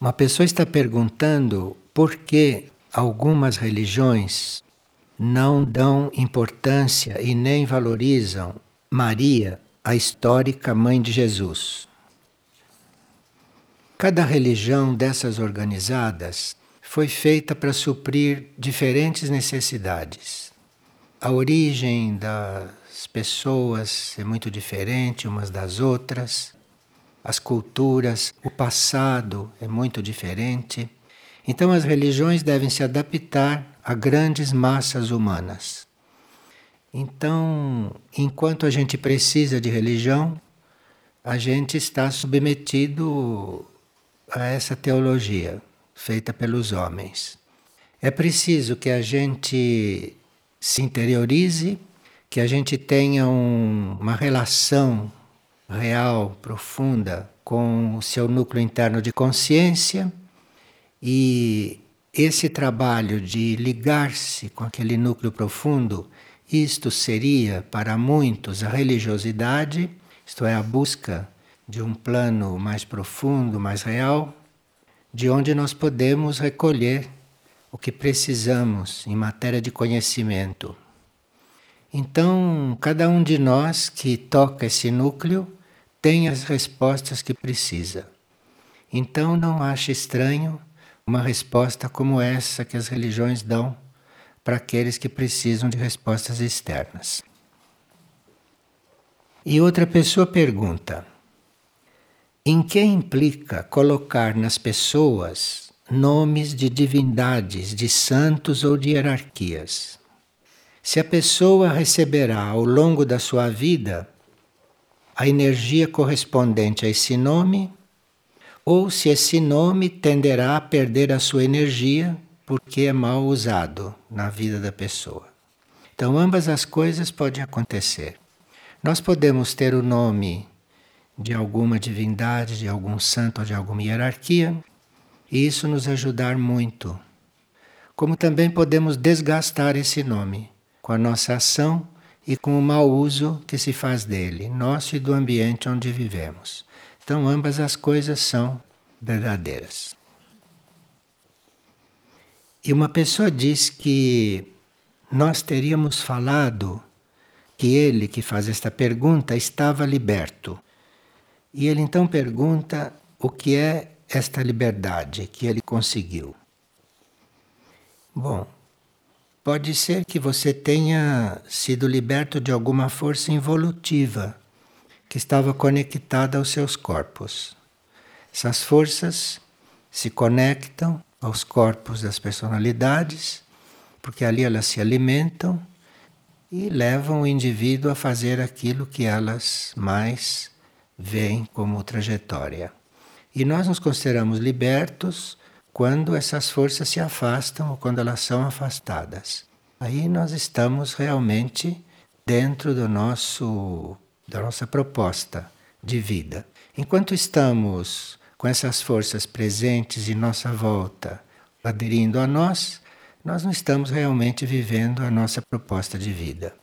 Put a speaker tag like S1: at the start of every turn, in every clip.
S1: Uma pessoa está perguntando por que algumas religiões não dão importância e nem valorizam Maria, a histórica mãe de Jesus. Cada religião dessas organizadas foi feita para suprir diferentes necessidades. A origem das pessoas é muito diferente umas das outras as culturas, o passado é muito diferente. Então as religiões devem se adaptar a grandes massas humanas. Então, enquanto a gente precisa de religião, a gente está submetido a essa teologia feita pelos homens. É preciso que a gente se interiorize, que a gente tenha um, uma relação real, profunda, com o seu núcleo interno de consciência e esse trabalho de ligar-se com aquele núcleo profundo, isto seria para muitos a religiosidade, isto é, a busca de um plano mais profundo, mais real, de onde nós podemos recolher o que precisamos em matéria de conhecimento. Então, cada um de nós que toca esse núcleo tem as respostas que precisa. Então não ache estranho uma resposta como essa que as religiões dão para aqueles que precisam de respostas externas. E outra pessoa pergunta: em que implica colocar nas pessoas nomes de divindades, de santos ou de hierarquias? Se a pessoa receberá ao longo da sua vida a energia correspondente a esse nome, ou se esse nome tenderá a perder a sua energia porque é mal usado na vida da pessoa. Então, ambas as coisas podem acontecer. Nós podemos ter o nome de alguma divindade, de algum santo ou de alguma hierarquia, e isso nos ajudar muito. Como também podemos desgastar esse nome com a nossa ação e com o mau uso que se faz dele, nosso e do ambiente onde vivemos. Então, ambas as coisas são verdadeiras. E uma pessoa diz que nós teríamos falado que ele que faz esta pergunta estava liberto. E ele então pergunta o que é esta liberdade que ele conseguiu. Bom, Pode ser que você tenha sido liberto de alguma força involutiva que estava conectada aos seus corpos. Essas forças se conectam aos corpos das personalidades, porque ali elas se alimentam e levam o indivíduo a fazer aquilo que elas mais veem como trajetória. E nós nos consideramos libertos quando essas forças se afastam ou quando elas são afastadas. Aí nós estamos realmente dentro do nosso da nossa proposta de vida. Enquanto estamos com essas forças presentes em nossa volta, aderindo a nós, nós não estamos realmente vivendo a nossa proposta de vida.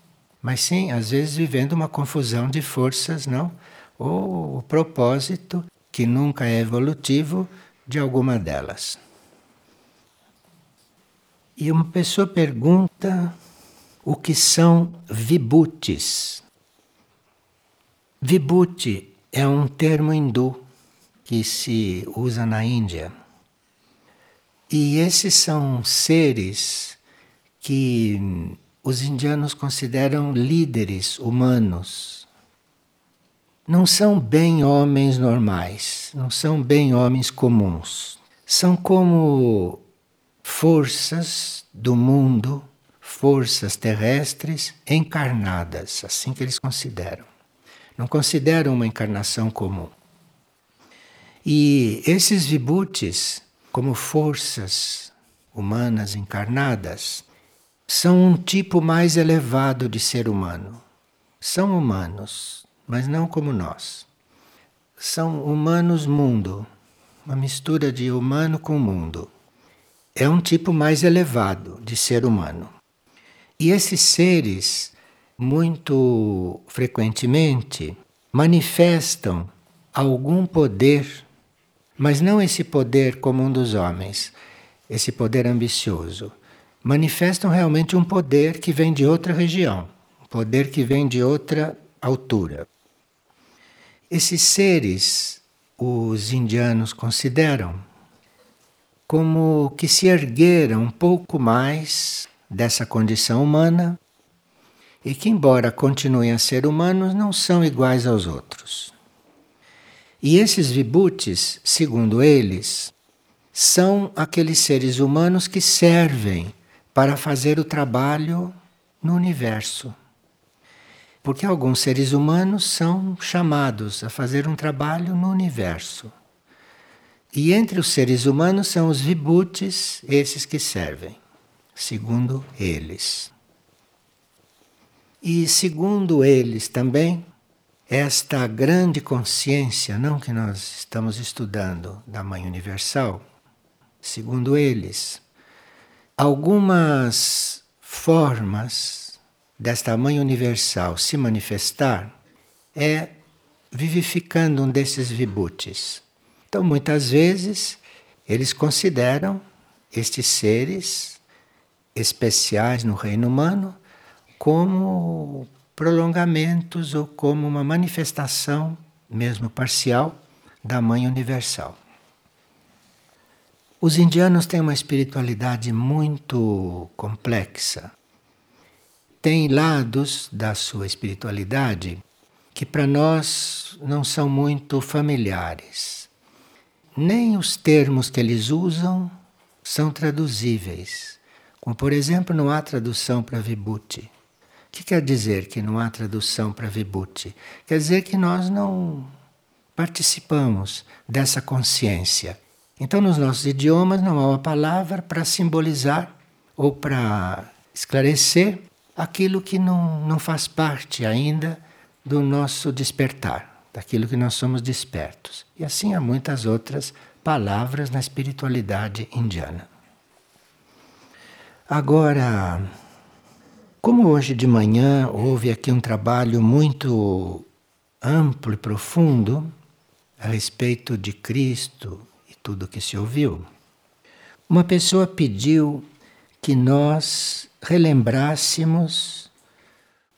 S1: Mas sim, às vezes vivendo uma confusão de forças, não? Ou o propósito, que nunca é evolutivo, de alguma delas. E uma pessoa pergunta o que são vibhutis. Vibhuti é um termo hindu que se usa na Índia. E esses são seres que os indianos consideram líderes humanos. Não são bem homens normais, não são bem homens comuns. São como forças do mundo, forças terrestres encarnadas, assim que eles consideram. Não consideram uma encarnação comum. E esses vibhutis, como forças humanas encarnadas, são um tipo mais elevado de ser humano. São humanos, mas não como nós. São humanos mundo, uma mistura de humano com mundo é um tipo mais elevado de ser humano. E esses seres, muito frequentemente, manifestam algum poder Mas não esse poder comum dos homens, esse poder ambicioso. Manifestam realmente um poder que vem de outra região, um poder que vem de outra altura. Esses seres, os indianos consideram como que se ergueram um pouco mais dessa condição humana e que, embora continuem a ser humanos, não são iguais aos outros. E esses vibutes, segundo eles, são aqueles seres humanos que servem para fazer o trabalho no universo. Porque alguns seres humanos são chamados a fazer um trabalho no universo. E entre os seres humanos são os vibutes, esses que servem, segundo eles. E segundo eles também, esta grande consciência, não que nós estamos estudando da Mãe Universal, segundo eles, algumas formas desta Mãe Universal se manifestar é vivificando um desses vibutes. Então, muitas vezes, eles consideram estes seres especiais no reino humano como prolongamentos ou como uma manifestação, mesmo parcial, da Mãe Universal. Os indianos têm uma espiritualidade muito complexa. Tem lados da sua espiritualidade que para nós não são muito familiares. Nem os termos que eles usam são traduzíveis. Como, por exemplo, não há tradução para Vibhuti que quer dizer que não há tradução para Vibhuti? Quer dizer que nós não participamos dessa consciência. Então, nos nossos idiomas não há uma palavra para simbolizar ou para esclarecer aquilo que não, não faz parte ainda do nosso despertar, daquilo que nós somos despertos. E assim há muitas outras palavras na espiritualidade indiana. Agora, como hoje de manhã houve aqui um trabalho muito amplo e profundo a respeito de Cristo e tudo que se ouviu, uma pessoa pediu que nós relembrássemos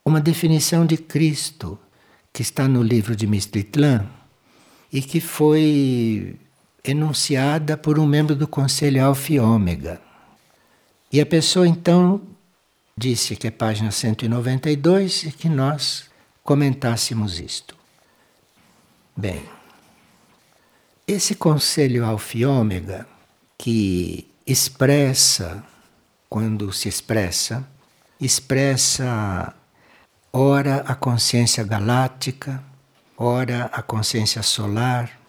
S1: uma definição de Cristo que está no livro de Mistritlan e que foi enunciada por um membro do Conselho Alfa e Ômega. E a pessoa então disse que é página 192 e que nós comentássemos isto. Bem, esse conselho alfa e ômega que expressa, quando se expressa, expressa ora a consciência galáctica, ora a consciência solar,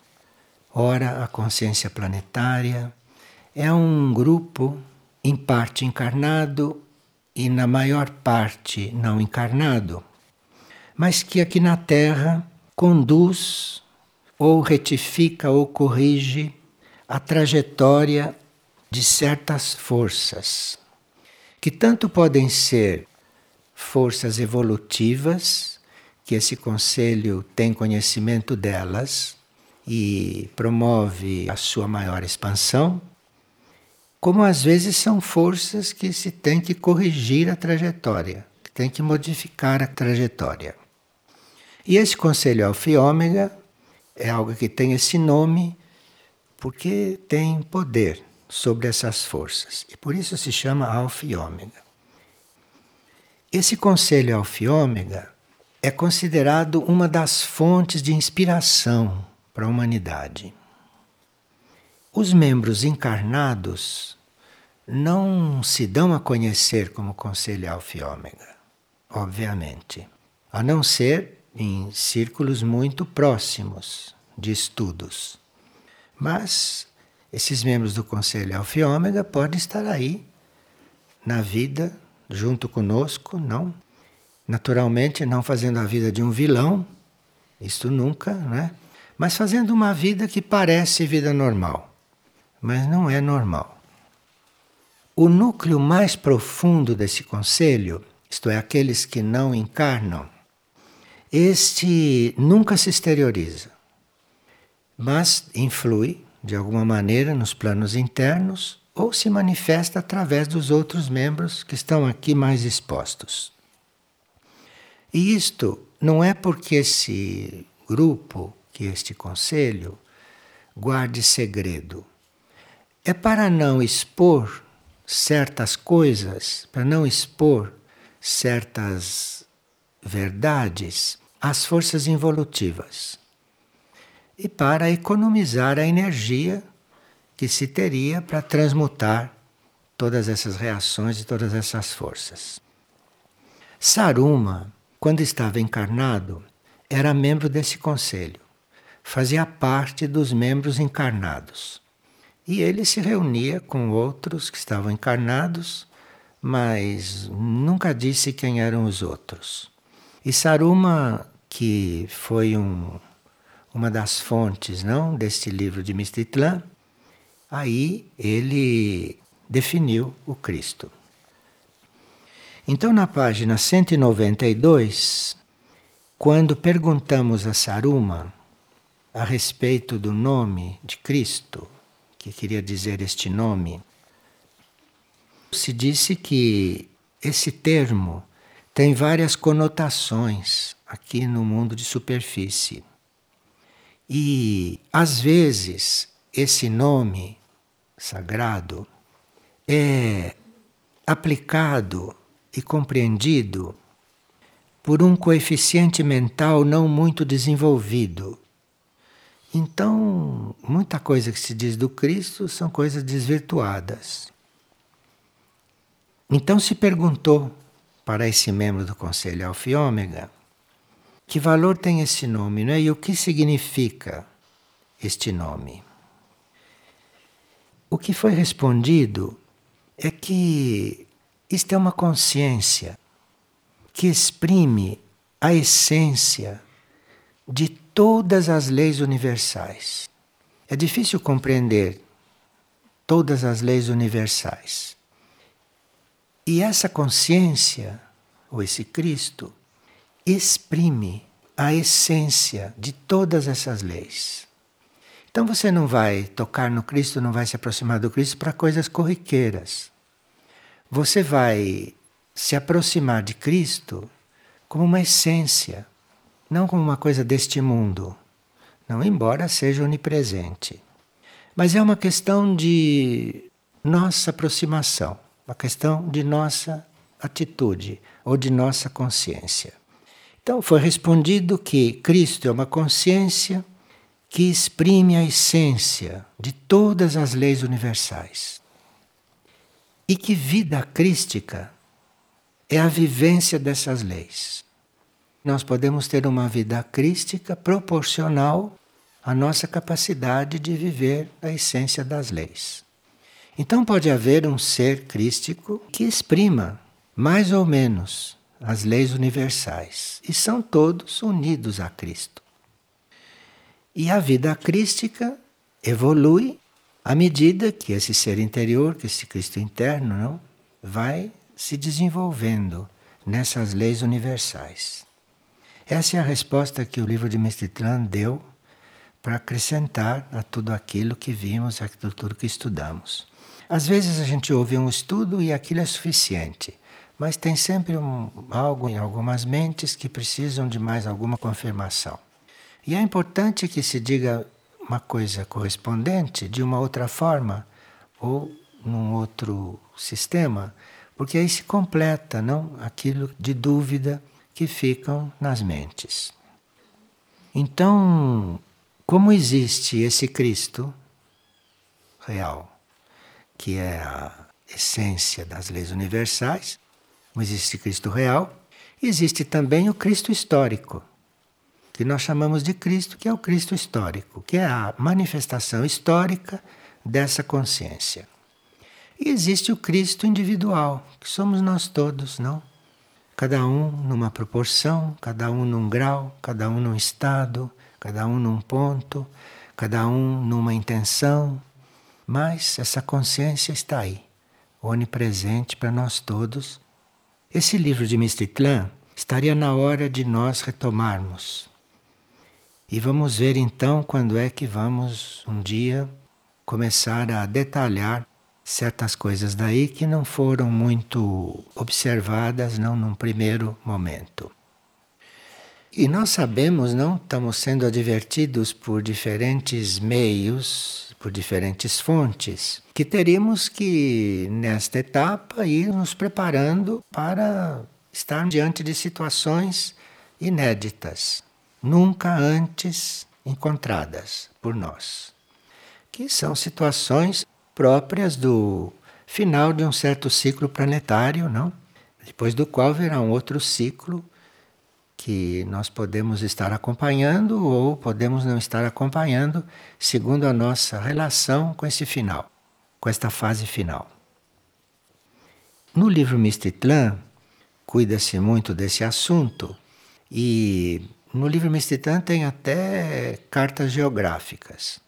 S1: ora a consciência planetária. É um grupo, em parte encarnado e na maior parte não encarnado, mas que aqui na Terra conduz ou retifica ou corrige a trajetória de certas forças, que tanto podem ser forças evolutivas, que esse conselho tem conhecimento delas e promove a sua maior expansão, como às vezes são forças que se tem que corrigir a trajetória, que tem que modificar a trajetória. E esse conselho alfa e ômega é algo que tem esse nome porque tem poder sobre essas forças e por isso se chama alfa e ômega. Esse conselho alfa e ômega é considerado uma das fontes de inspiração para a humanidade. Os membros encarnados não se dão a conhecer como conselho alfa e ômega, obviamente, a não ser em círculos muito próximos de estudos. Mas esses membros do conselho alfa e ômega podem estar aí na vida junto conosco, não? Naturalmente, não fazendo a vida de um vilão, isto nunca, né? Mas fazendo uma vida que parece vida normal mas não é normal. O núcleo mais profundo desse conselho, isto é, aqueles que não encarnam, este nunca se exterioriza, mas influi de alguma maneira nos planos internos ou se manifesta através dos outros membros que estão aqui mais expostos. E isto não é porque esse grupo, que este conselho, guarde segredo. É para não expor certas coisas, para não expor certas verdades às forças involutivas. E para economizar a energia que se teria para transmutar todas essas reações e todas essas forças. Saruma, quando estava encarnado, era membro desse conselho, fazia parte dos membros encarnados. E ele se reunia com outros que estavam encarnados, mas nunca disse quem eram os outros. E Saruma, que foi um, uma das fontes não deste livro de Mistitlan, aí ele definiu o Cristo. Então, na página 192, quando perguntamos a Saruma a respeito do nome de Cristo, que queria dizer este nome, se disse que esse termo tem várias conotações aqui no mundo de superfície. E, às vezes, esse nome sagrado é aplicado e compreendido por um coeficiente mental não muito desenvolvido, então, muita coisa que se diz do Cristo são coisas desvirtuadas. Então se perguntou para esse membro do Conselho Alfa e Ômega que valor tem esse nome não é? e o que significa este nome. O que foi respondido é que isto é uma consciência que exprime a essência de todas as leis universais. É difícil compreender todas as leis universais. E essa consciência, ou esse Cristo, exprime a essência de todas essas leis. Então você não vai tocar no Cristo, não vai se aproximar do Cristo para coisas corriqueiras. Você vai se aproximar de Cristo como uma essência, não como uma coisa deste mundo, não embora seja onipresente. Mas é uma questão de nossa aproximação, uma questão de nossa atitude ou de nossa consciência. Então foi respondido que Cristo é uma consciência que exprime a essência de todas as leis universais. E que vida crística é a vivência dessas leis nós podemos ter uma vida crística proporcional à nossa capacidade de viver a essência das leis. Então pode haver um ser crístico que exprima mais ou menos as leis universais e são todos unidos a Cristo. E a vida crística evolui à medida que esse ser interior, que esse Cristo interno, não, vai se desenvolvendo nessas leis universais. Essa é a resposta que o livro de Mestitlan deu para acrescentar a tudo aquilo que vimos, a tudo que estudamos. Às vezes a gente ouve um estudo e aquilo é suficiente, mas tem sempre um, algo em algumas mentes que precisam de mais alguma confirmação. E é importante que se diga uma coisa correspondente de uma outra forma ou num outro sistema, porque aí se completa, não, aquilo de dúvida que ficam nas mentes. Então, como existe esse Cristo real, que é a essência das leis universais, como existe Cristo real, existe também o Cristo histórico, que nós chamamos de Cristo, que é o Cristo histórico, que é a manifestação histórica dessa consciência. E existe o Cristo individual, que somos nós todos, não? cada um numa proporção, cada um num grau, cada um num estado, cada um num ponto, cada um numa intenção, mas essa consciência está aí, onipresente para nós todos. Esse livro de Mistitlan estaria na hora de nós retomarmos. E vamos ver então quando é que vamos um dia começar a detalhar certas coisas daí que não foram muito observadas não num primeiro momento. E nós sabemos, não estamos sendo advertidos por diferentes meios, por diferentes fontes, que teríamos que nesta etapa ir nos preparando para estar diante de situações inéditas, nunca antes encontradas por nós, que são situações próprias do final de um certo ciclo planetário, não? Depois do qual virá um outro ciclo que nós podemos estar acompanhando ou podemos não estar acompanhando, segundo a nossa relação com esse final, com esta fase final. No livro Mistitlan, cuida-se muito desse assunto e no livro Mistitlan tem até cartas geográficas,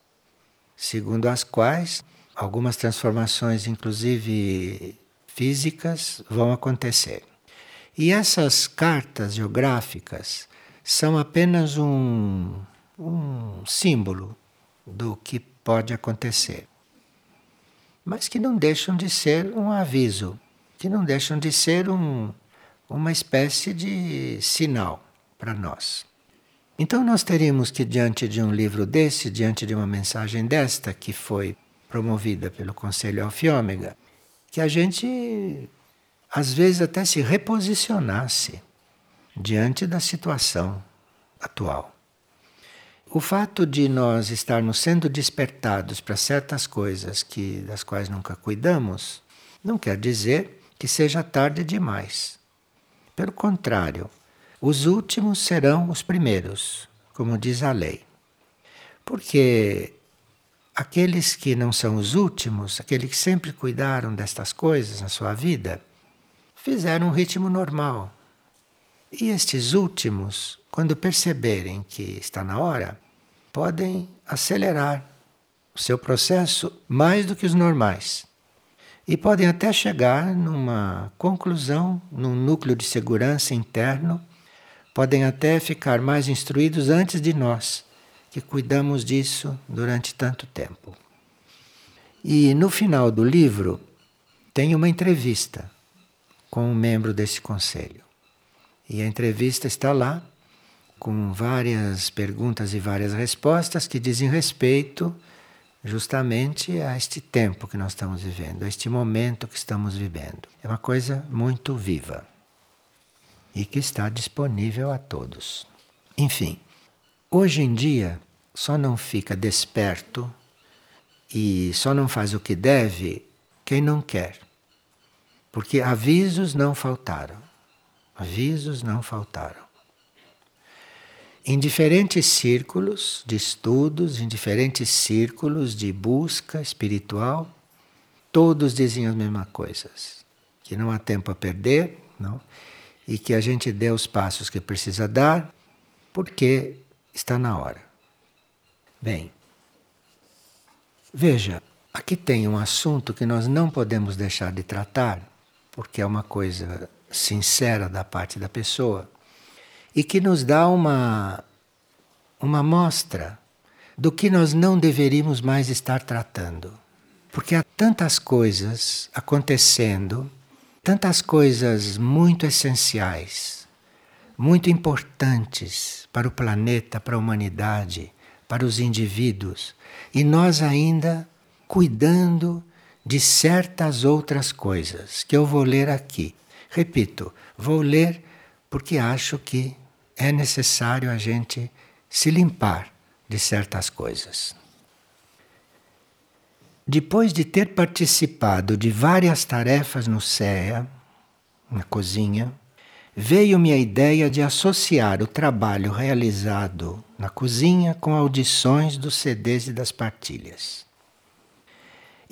S1: segundo as quais algumas transformações, inclusive físicas, vão acontecer. E essas cartas geográficas são apenas um, um símbolo do que pode acontecer, mas que não deixam de ser um aviso, que não deixam de ser um, uma espécie de sinal para nós. Então, nós teríamos que, diante de um livro desse, diante de uma mensagem desta, que foi promovida pelo Conselho Alfiômega, que a gente às vezes até se reposicionasse diante da situação atual. O fato de nós estarmos sendo despertados para certas coisas que das quais nunca cuidamos, não quer dizer que seja tarde demais. Pelo contrário, os últimos serão os primeiros, como diz a lei. Porque aqueles que não são os últimos, aqueles que sempre cuidaram destas coisas na sua vida, fizeram um ritmo normal. E estes últimos, quando perceberem que está na hora, podem acelerar o seu processo mais do que os normais. E podem até chegar numa conclusão, num núcleo de segurança interno, podem até ficar mais instruídos antes de nós que cuidamos disso durante tanto tempo. E no final do livro tem uma entrevista com um membro desse conselho. E a entrevista está lá com várias perguntas e várias respostas que dizem respeito justamente a este tempo que nós estamos vivendo, a este momento que estamos vivendo. É uma coisa muito viva e que está disponível a todos. Enfim, Hoje em dia, só não fica desperto e só não faz o que deve quem não quer. Porque avisos não faltaram. Avisos não faltaram. Em diferentes círculos de estudos, em diferentes círculos de busca espiritual, todos dizem as mesmas coisas. Que não há tempo a perder, não? e que a gente dê os passos que precisa dar, porque está na hora. Bem, veja, aqui tem um assunto que nós não podemos deixar de tratar, porque é uma coisa sincera da parte da pessoa e que nos dá uma uma mostra do que nós não deveríamos mais estar tratando. Porque há tantas coisas acontecendo, tantas coisas muito essenciais muito importantes para o planeta, para a humanidade, para os indivíduos, e nós ainda cuidando de certas outras coisas que eu vou ler aqui. Repito, vou ler porque acho que é necessário a gente se limpar de certas coisas. Depois de ter participado de várias tarefas no CEA, na cozinha, veio-me a ideia de associar o trabalho realizado na cozinha com audições dos CDs e das partilhas.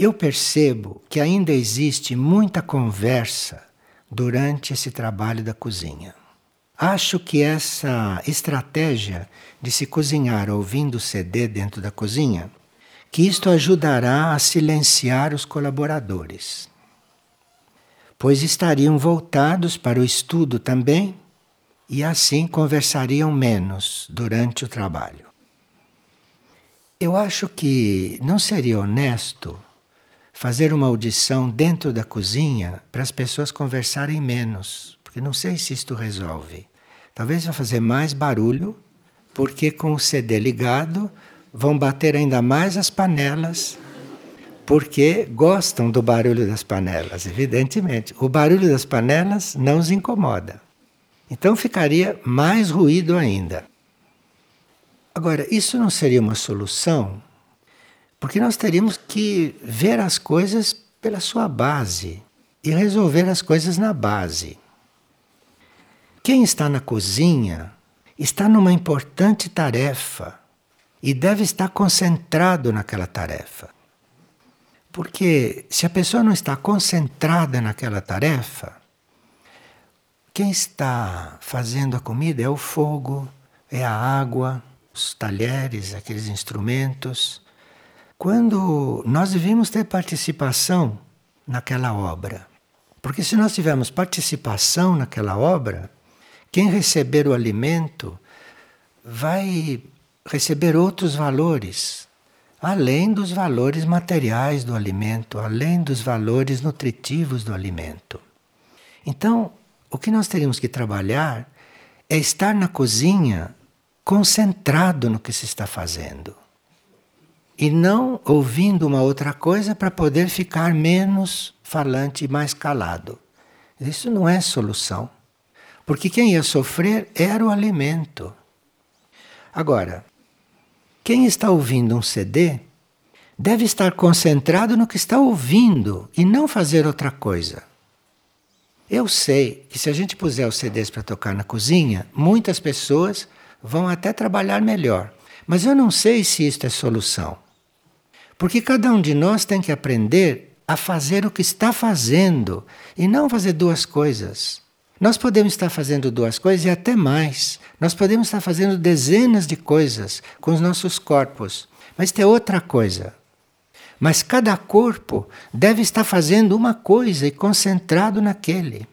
S1: Eu percebo que ainda existe muita conversa durante esse trabalho da cozinha. Acho que essa estratégia de se cozinhar ouvindo CD dentro da cozinha, que isto ajudará a silenciar os colaboradores pois estariam voltados para o estudo também e assim conversariam menos durante o trabalho. Eu acho que não seria honesto fazer uma audição dentro da cozinha para as pessoas conversarem menos, porque não sei se isto resolve. Talvez vai fazer mais barulho, porque com o CD ligado vão bater ainda mais as panelas, porque gostam do barulho das panelas, evidentemente. O barulho das panelas não os incomoda. Então ficaria mais ruído ainda. Agora, isso não seria uma solução, porque nós teríamos que ver as coisas pela sua base e resolver as coisas na base. Quem está na cozinha está numa importante tarefa e deve estar concentrado naquela tarefa. Porque se a pessoa não está concentrada naquela tarefa, quem está fazendo a comida é o fogo, é a água, os talheres, aqueles instrumentos. Quando nós devemos ter participação naquela obra. Porque se nós tivermos participação naquela obra, quem receber o alimento vai receber outros valores, além dos valores materiais do alimento, além dos valores nutritivos do alimento. Então, o que nós teríamos que trabalhar é estar na cozinha concentrado no que se está fazendo. E não ouvindo uma outra coisa para poder ficar menos falante e mais calado. Isso não é solução. Porque quem ia sofrer era o alimento. Agora, quem está ouvindo um CD deve estar concentrado no que está ouvindo e não fazer outra coisa. Eu sei que se a gente puser os CDs para tocar na cozinha, muitas pessoas vão até trabalhar melhor. Mas eu não sei se isto é solução. Porque cada um de nós tem que aprender a fazer o que está fazendo e não fazer duas coisas. Nós podemos estar fazendo duas coisas e até mais. Nós podemos estar fazendo dezenas de coisas com os nossos corpos. Mas tem outra coisa. Mas cada corpo deve estar fazendo uma coisa e concentrado naquele.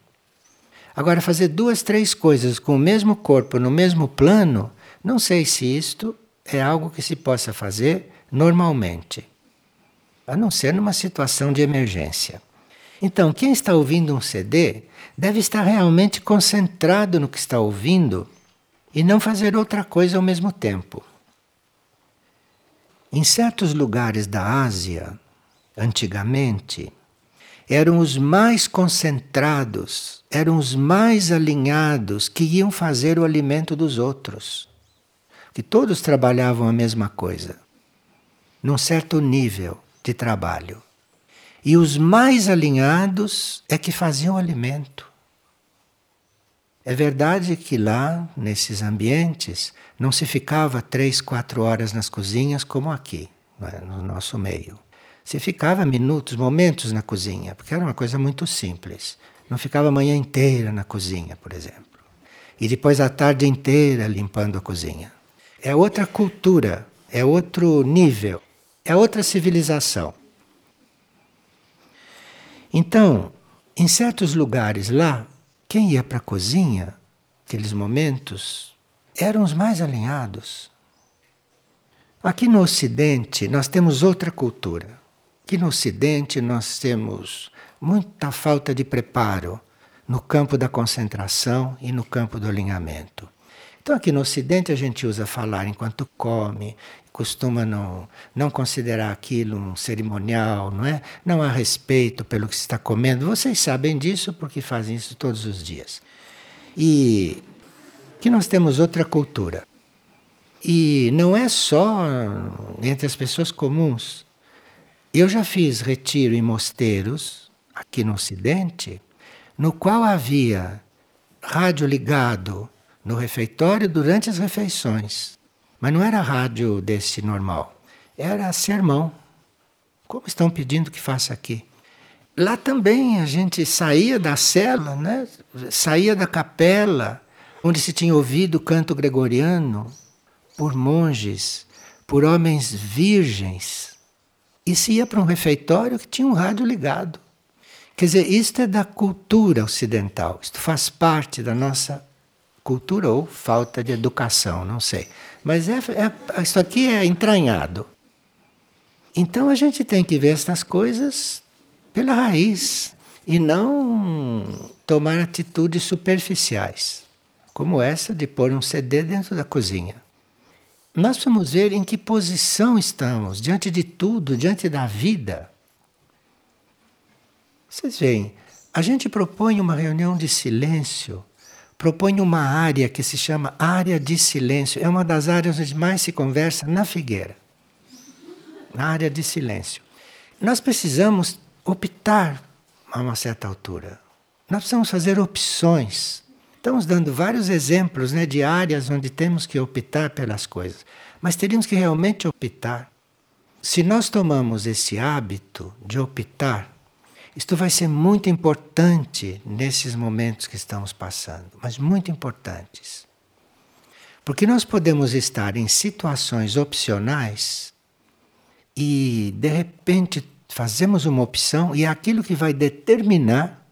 S1: Agora, fazer duas, três coisas com o mesmo corpo, no mesmo plano, não sei se isto é algo que se possa fazer normalmente. A não ser numa situação de emergência. Então, quem está ouvindo um CD deve estar realmente concentrado no que está ouvindo e não fazer outra coisa ao mesmo tempo. Em certos lugares da Ásia, antigamente, eram os mais concentrados, eram os mais alinhados que iam fazer o alimento dos outros. Que todos trabalhavam a mesma coisa, num certo nível de trabalho. E os mais alinhados é que faziam alimento. É verdade que lá, nesses ambientes, não se ficava três, quatro horas nas cozinhas como aqui, é? no nosso meio. Se ficava minutos, momentos na cozinha, porque era uma coisa muito simples. Não ficava a manhã inteira na cozinha, por exemplo. E depois a tarde inteira limpando a cozinha. É outra cultura, é outro nível, é outra civilização. Então, em certos lugares lá, quem ia para a cozinha, aqueles momentos, eram os mais alinhados. Aqui no Ocidente, nós temos outra cultura. Aqui no Ocidente, nós temos muita falta de preparo no campo da concentração e no campo do alinhamento. Então, aqui no Ocidente, a gente usa falar enquanto come, costuma não, não considerar aquilo um cerimonial, não é? Não há respeito pelo que se está comendo. Vocês sabem disso porque fazem isso todos os dias. E que nós temos outra cultura. E não é só entre as pessoas comuns. Eu já fiz retiro em mosteiros, aqui no Ocidente, no qual havia rádio ligado no refeitório durante as refeições. Mas não era rádio desse normal, era sermão. Como estão pedindo que faça aqui? Lá também a gente saía da cela, né? saía da capela, onde se tinha ouvido o canto gregoriano, por monges, por homens virgens, e se ia para um refeitório que tinha um rádio ligado. Quer dizer, isto é da cultura ocidental, isto faz parte da nossa cultura ou falta de educação, não sei. Mas é, é, isso aqui é entranhado. Então a gente tem que ver estas coisas pela raiz e não tomar atitudes superficiais, como essa de pôr um CD dentro da cozinha. Nós vamos ver em que posição estamos diante de tudo, diante da vida. Vocês veem, a gente propõe uma reunião de silêncio, propõe uma área que se chama área de silêncio. É uma das áreas onde mais se conversa na figueira. Na área de silêncio. Nós precisamos optar a uma certa altura. Nós precisamos fazer opções. Estamos dando vários exemplos né, de áreas onde temos que optar pelas coisas. Mas teríamos que realmente optar. Se nós tomamos esse hábito de optar, isto vai ser muito importante nesses momentos que estamos passando, mas muito importantes. Porque nós podemos estar em situações opcionais e, de repente, fazemos uma opção e é aquilo que vai determinar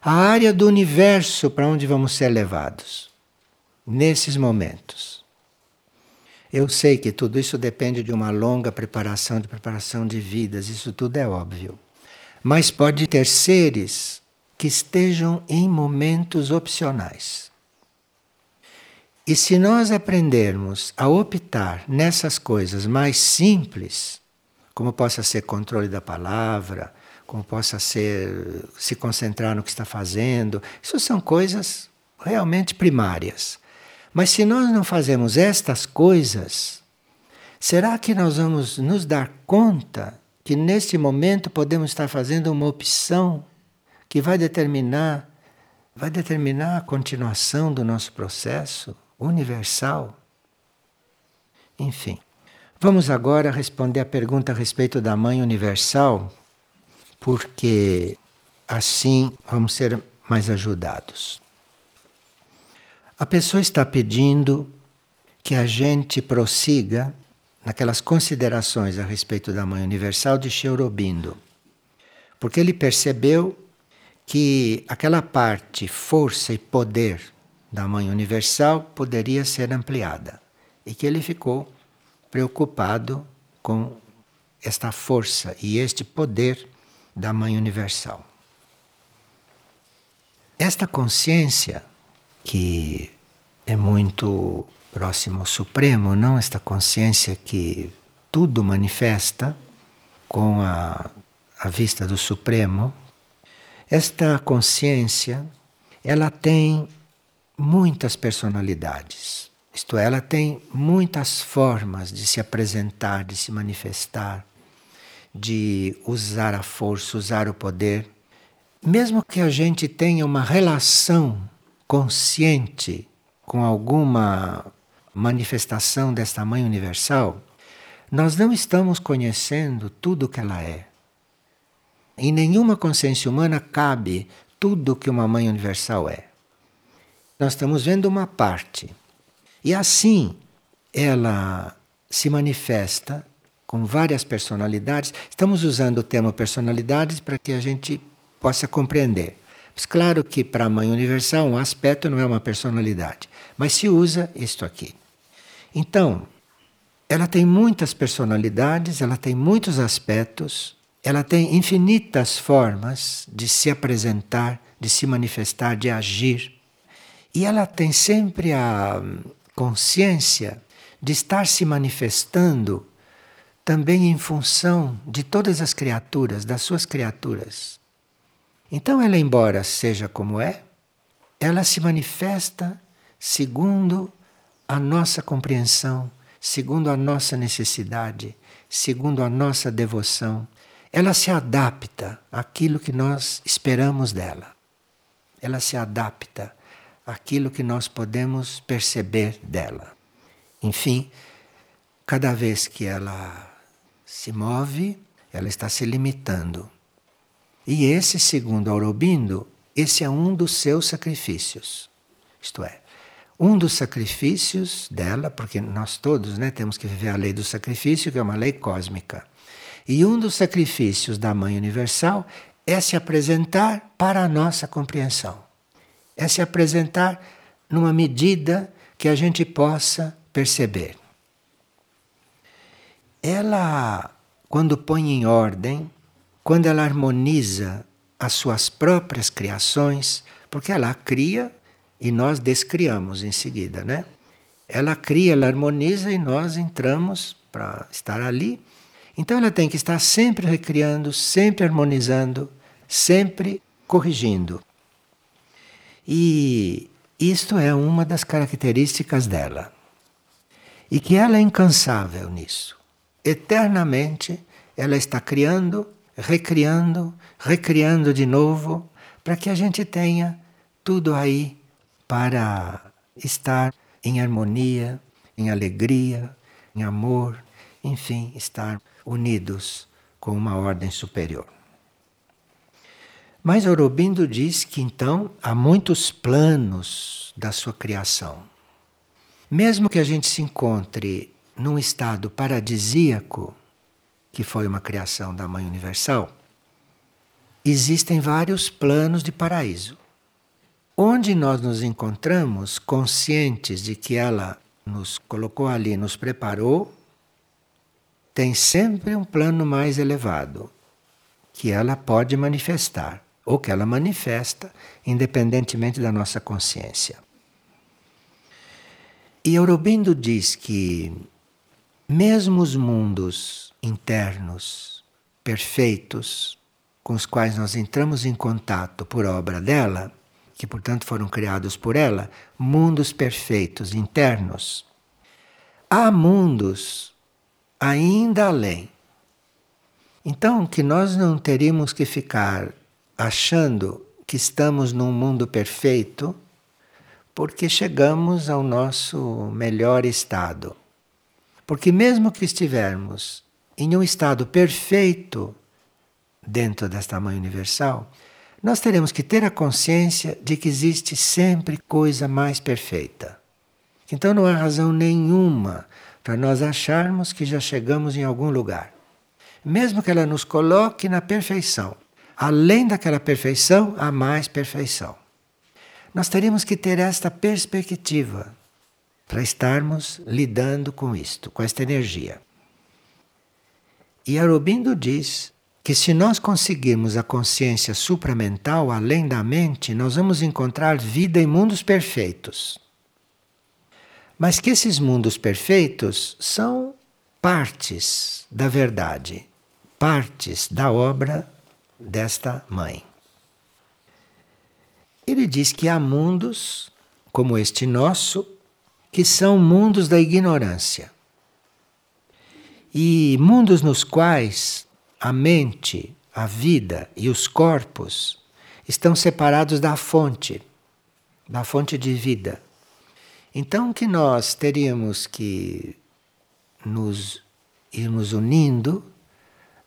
S1: a área do universo para onde vamos ser levados nesses momentos. Eu sei que tudo isso depende de uma longa preparação, de preparação de vidas, isso tudo é óbvio. Mas pode ter seres que estejam em momentos opcionais. E se nós aprendermos a optar nessas coisas mais simples, como possa ser controle da palavra, como possa ser se concentrar no que está fazendo, isso são coisas realmente primárias. Mas se nós não fazemos estas coisas, será que nós vamos nos dar conta que neste momento podemos estar fazendo uma opção que vai determinar vai determinar a continuação do nosso processo universal. Enfim, vamos agora responder a pergunta a respeito da mãe universal, porque assim vamos ser mais ajudados. A pessoa está pedindo que a gente prossiga naquelas considerações a respeito da Mãe Universal de Cheurobindo. Porque ele percebeu que aquela parte, força e poder da Mãe Universal poderia ser ampliada. E que ele ficou preocupado com esta força e este poder da Mãe Universal. Esta consciência, que é muito próximo ao Supremo, não esta consciência que tudo manifesta com a, a vista do Supremo, esta consciência ela tem muitas personalidades. Isto é, ela tem muitas formas de se apresentar, de se manifestar, de usar a força, usar o poder. Mesmo que a gente tenha uma relação consciente com alguma manifestação desta Mãe Universal, nós não estamos conhecendo tudo o que ela é. Em nenhuma consciência humana cabe tudo o que uma Mãe Universal é. Nós estamos vendo uma parte. E assim ela se manifesta com várias personalidades. Estamos usando o termo personalidades para que a gente possa compreender. Mas claro que para a Mãe Universal um aspecto não é uma personalidade, mas se usa isto aqui. Então, ela tem muitas personalidades, ela tem muitos aspectos, ela tem infinitas formas de se apresentar, de se manifestar, de agir. E ela tem sempre a consciência de estar se manifestando também em função de todas as criaturas, das suas criaturas. Então, ela, embora seja como é, ela se manifesta segundo a nossa compreensão, segundo a nossa necessidade, segundo a nossa devoção. Ela se adapta àquilo que nós esperamos dela. Ela se adapta àquilo que nós podemos perceber dela. Enfim, cada vez que ela se move, ela está se limitando. E esse, segundo Aurobindo, esse é um dos seus sacrifícios. Isto é, um dos sacrifícios dela, porque nós todos né, temos que viver a lei do sacrifício, que é uma lei cósmica. E um dos sacrifícios da Mãe Universal é se apresentar para a nossa compreensão. É se apresentar numa medida que a gente possa perceber. Ela quando põe em ordem, quando ela harmoniza as suas próprias criações, porque ela cria e nós descriamos em seguida, né? Ela cria, ela harmoniza e nós entramos para estar ali. Então ela tem que estar sempre recriando, sempre harmonizando, sempre corrigindo. E isto é uma das características dela. E que ela é incansável nisso. Eternamente ela está criando, recriando, recriando de novo, para que a gente tenha tudo aí para estar em harmonia, em alegria, em amor, enfim, estar unidos com uma ordem superior. Mas Aurobindo diz que então há muitos planos da sua criação. Mesmo que a gente se encontre num estado paradisíaco, que foi uma criação da Mãe Universal, existem vários planos de paraíso. Onde nós nos encontramos conscientes de que ela nos colocou ali, nos preparou, tem sempre um plano mais elevado que ela pode manifestar ou que ela manifesta, independentemente da nossa consciência. E Aurobindo diz que, mesmo os mundos internos perfeitos, com os quais nós entramos em contato por obra dela, que portanto foram criados por ela, mundos perfeitos internos, há mundos ainda além. Então, que nós não teríamos que ficar achando que estamos num mundo perfeito porque chegamos ao nosso melhor estado. Porque, mesmo que estivermos em um estado perfeito dentro desta Mãe Universal, nós teremos que ter a consciência de que existe sempre coisa mais perfeita. Então não há razão nenhuma para nós acharmos que já chegamos em algum lugar. Mesmo que ela nos coloque na perfeição, além daquela perfeição, há mais perfeição. Nós teríamos que ter esta perspectiva para estarmos lidando com isto, com esta energia. E Aurobindo diz que se nós conseguirmos a consciência supramental além da mente, nós vamos encontrar vida em mundos perfeitos. Mas que esses mundos perfeitos são partes da verdade, partes da obra desta mãe. Ele diz que há mundos, como este nosso, que são mundos da ignorância. E mundos nos quais a mente, a vida e os corpos estão separados da fonte, da fonte de vida. Então que nós teríamos que nos irmos unindo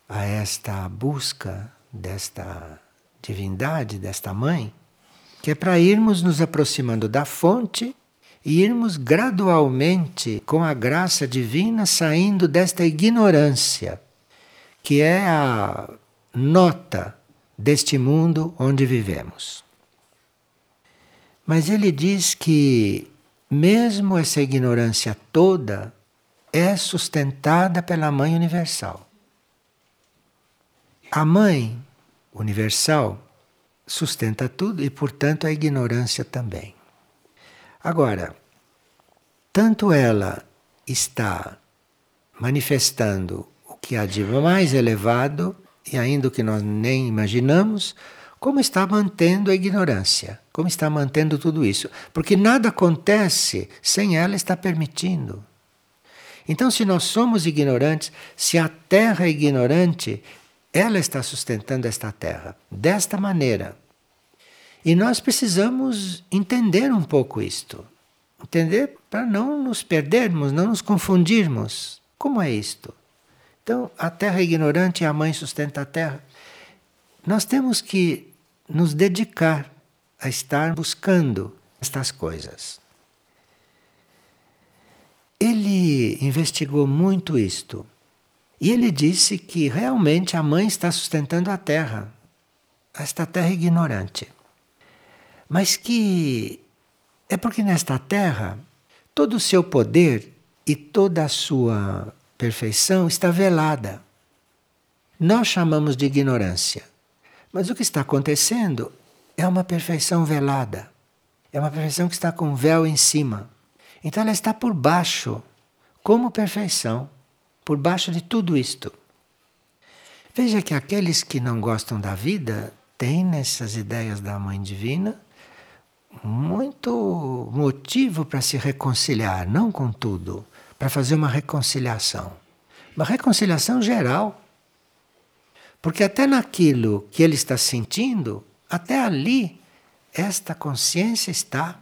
S1: a esta busca desta divindade, desta mãe, que é para irmos nos aproximando da fonte e irmos gradualmente, com a graça divina, saindo desta ignorância, que é a nota deste mundo onde vivemos. Mas ele diz que, mesmo essa ignorância toda, é sustentada pela Mãe Universal. A mãe universal sustenta tudo e, portanto, a ignorância também. Agora, tanto ela está manifestando que há de mais elevado, e ainda o que nós nem imaginamos, como está mantendo a ignorância, como está mantendo tudo isso. Porque nada acontece sem ela estar permitindo. Então, se nós somos ignorantes, se a Terra é ignorante, ela está sustentando esta terra desta maneira. E nós precisamos entender um pouco isto. Entender para não nos perdermos, não nos confundirmos. Como é isto? Então, a terra é ignorante e a mãe sustenta a terra. Nós temos que nos dedicar a estar buscando estas coisas. Ele investigou muito isto e ele disse que realmente a mãe está sustentando a terra, esta terra ignorante. Mas que é porque nesta terra todo o seu poder e toda a sua perfeição está velada. nós chamamos de ignorância. Mas o que está acontecendo é uma perfeição velada. É uma perfeição que está com um véu em cima. Então ela está por baixo, como perfeição, por baixo de tudo isto. Veja que aqueles que não gostam da vida têm nessas ideias da Mãe Divina muito motivo para se reconciliar, não com tudo, para fazer uma reconciliação. Uma reconciliação geral. Porque até naquilo que ele está sentindo, até ali, esta consciência está.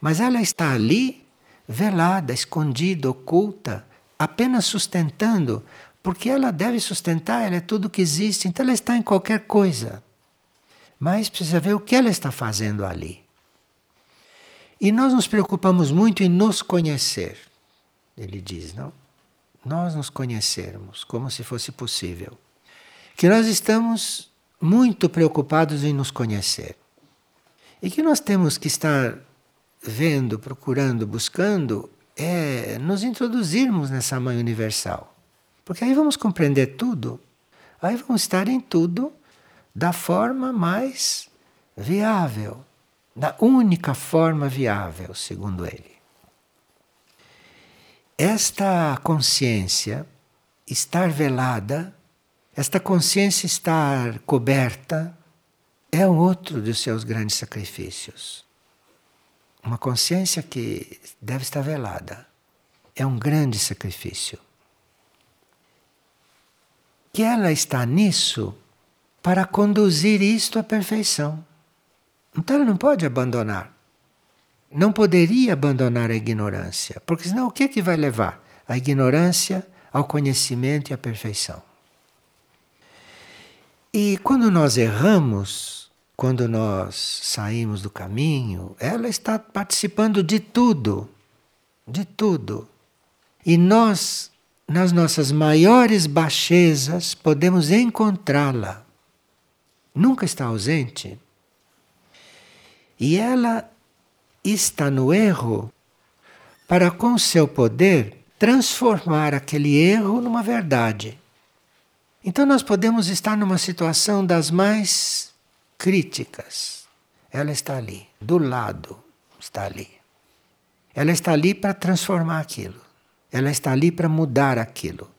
S1: Mas ela está ali, velada, escondida, oculta, apenas sustentando, porque ela deve sustentar, ela é tudo que existe, então ela está em qualquer coisa. Mas precisa ver o que ela está fazendo ali. E nós nos preocupamos muito em nos conhecer, ele diz, não? Nós nos conhecermos como se fosse possível. Que nós estamos muito preocupados em nos conhecer. E que nós temos que estar vendo, procurando, buscando é nos introduzirmos nessa mãe universal. Porque aí vamos compreender tudo. Aí vamos estar em tudo da forma mais viável, da única forma viável, segundo ele. Esta consciência estar velada, esta consciência estar coberta, é outro dos seus grandes sacrifícios. Uma consciência que deve estar velada. É um grande sacrifício. Que ela está nisso para conduzir isto à perfeição. Então ela não pode abandonar. Não poderia abandonar a ignorância, porque senão o que, é que vai levar? A ignorância ao conhecimento e à perfeição. E quando nós erramos, quando nós saímos do caminho, ela está participando de tudo, de tudo. E nós, nas nossas maiores baixezas, podemos encontrá-la. Nunca está ausente. E ela está no erro para, com seu poder, transformar aquele erro numa verdade. Então, nós podemos estar numa situação das mais críticas. Ela está ali, do lado, está ali. Ela está ali para transformar aquilo. Ela está ali para mudar aquilo.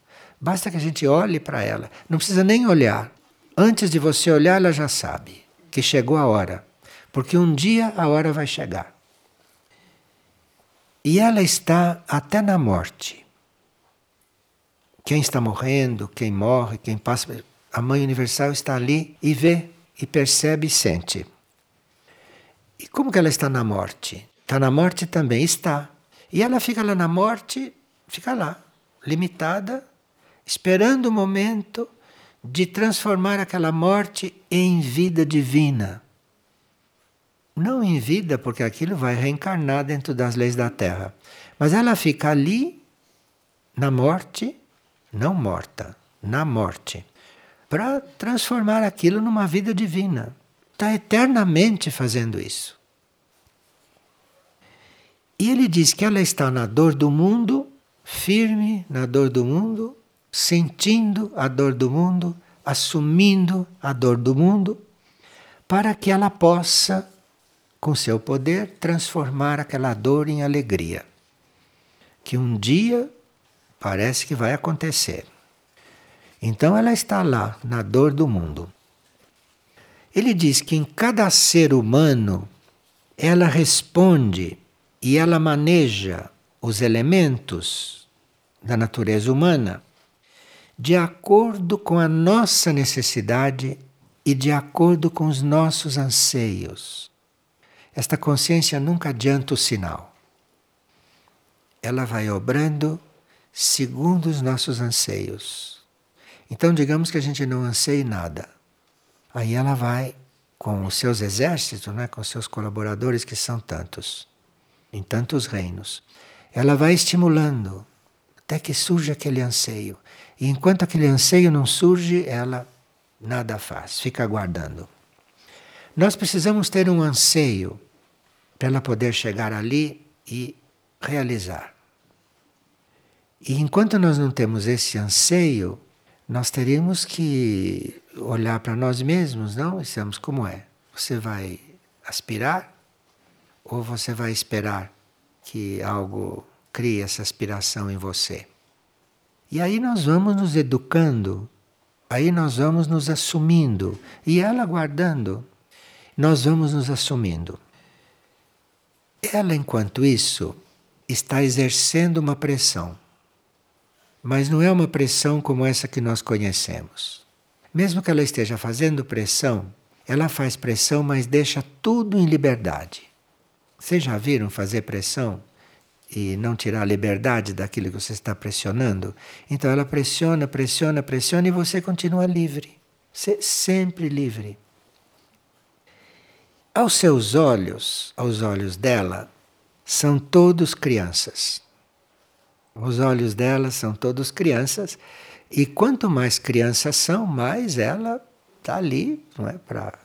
S1: Basta que a gente olhe para ela. Não precisa nem olhar. Antes de você olhar, ela já sabe que chegou a hora. Porque um dia a hora vai chegar. E ela está até na morte. Quem está morrendo, quem morre, quem passa. A Mãe Universal está ali e vê, e percebe e sente. E como que ela está na morte? Está na morte também? Está. E ela fica lá na morte, fica lá, limitada, esperando o momento de transformar aquela morte em vida divina. Não em vida, porque aquilo vai reencarnar dentro das leis da Terra. Mas ela fica ali, na morte, não morta, na morte, para transformar aquilo numa vida divina. Está eternamente fazendo isso. E ele diz que ela está na dor do mundo, firme na dor do mundo, sentindo a dor do mundo, assumindo a dor do mundo, para que ela possa com seu poder, transformar aquela dor em alegria. Que um dia parece que vai acontecer. Então ela está lá, na dor do mundo. Ele diz que em cada ser humano ela responde e ela maneja os elementos da natureza humana de acordo com a nossa necessidade e de acordo com os nossos anseios. Esta consciência nunca adianta o sinal. Ela vai obrando segundo os nossos anseios. Então, digamos que a gente não anseie nada. Aí ela vai com os seus exércitos, né, com seus colaboradores, que são tantos, em tantos reinos. Ela vai estimulando até que surja aquele anseio. E enquanto aquele anseio não surge, ela nada faz, fica aguardando. Nós precisamos ter um anseio para ela poder chegar ali e realizar. E enquanto nós não temos esse anseio, nós teríamos que olhar para nós mesmos, não? Estamos como é. Você vai aspirar ou você vai esperar que algo crie essa aspiração em você? E aí nós vamos nos educando, aí nós vamos nos assumindo, e ela guardando, nós vamos nos assumindo. Ela, enquanto isso, está exercendo uma pressão. Mas não é uma pressão como essa que nós conhecemos. Mesmo que ela esteja fazendo pressão, ela faz pressão, mas deixa tudo em liberdade. Vocês já viram fazer pressão e não tirar a liberdade daquilo que você está pressionando? Então ela pressiona, pressiona, pressiona e você continua livre. Você sempre livre. Aos seus olhos, aos olhos dela, são todos crianças. Os olhos dela são todos crianças, e quanto mais crianças são, mais ela está ali, não é, para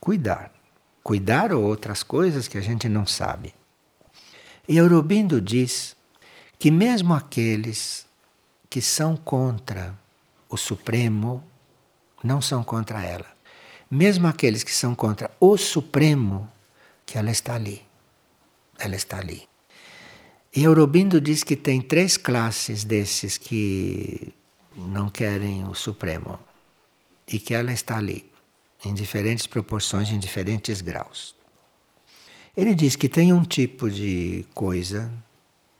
S1: cuidar. Cuidar ou outras coisas que a gente não sabe. E Aurobindo diz que mesmo aqueles que são contra o Supremo não são contra ela. Mesmo aqueles que são contra o Supremo, que ela está ali. Ela está ali. E Aurobindo diz que tem três classes desses que não querem o Supremo e que ela está ali, em diferentes proporções, em diferentes graus. Ele diz que tem um tipo de coisa,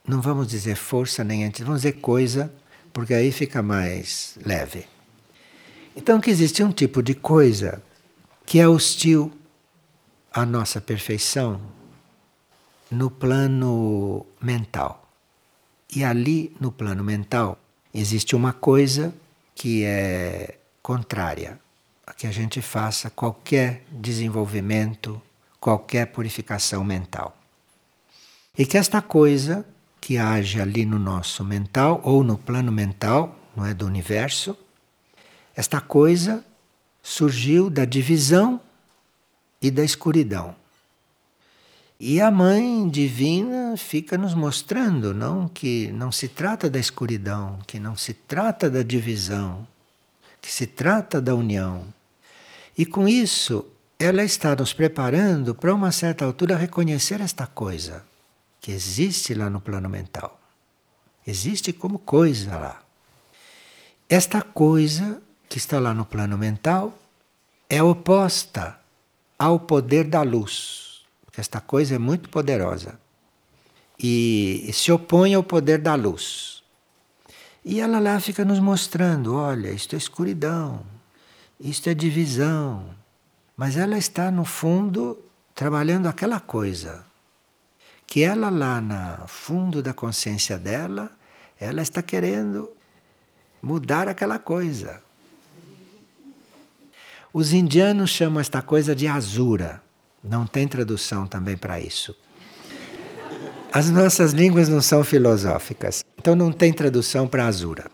S1: não vamos dizer força nem antes, vamos dizer coisa, porque aí fica mais leve. Então que existe um tipo de coisa que é hostil à nossa perfeição, no plano mental. E ali, no plano mental, existe uma coisa que é contrária a que a gente faça qualquer desenvolvimento, qualquer purificação mental. E que esta coisa que age ali no nosso mental ou no plano mental, não é do universo, esta coisa surgiu da divisão e da escuridão. E a mãe divina fica nos mostrando, não que não se trata da escuridão, que não se trata da divisão, que se trata da união. E com isso, ela está nos preparando para uma certa altura reconhecer esta coisa que existe lá no plano mental. Existe como coisa lá. Esta coisa que está lá no plano mental é oposta ao poder da luz esta coisa é muito poderosa. E se opõe ao poder da luz. E ela lá fica nos mostrando: olha, isto é escuridão, isto é divisão. Mas ela está, no fundo, trabalhando aquela coisa. Que ela lá no fundo da consciência dela, ela está querendo mudar aquela coisa. Os indianos chamam esta coisa de azura. Não tem tradução também para isso. As nossas línguas não são filosóficas, então não tem tradução para azura.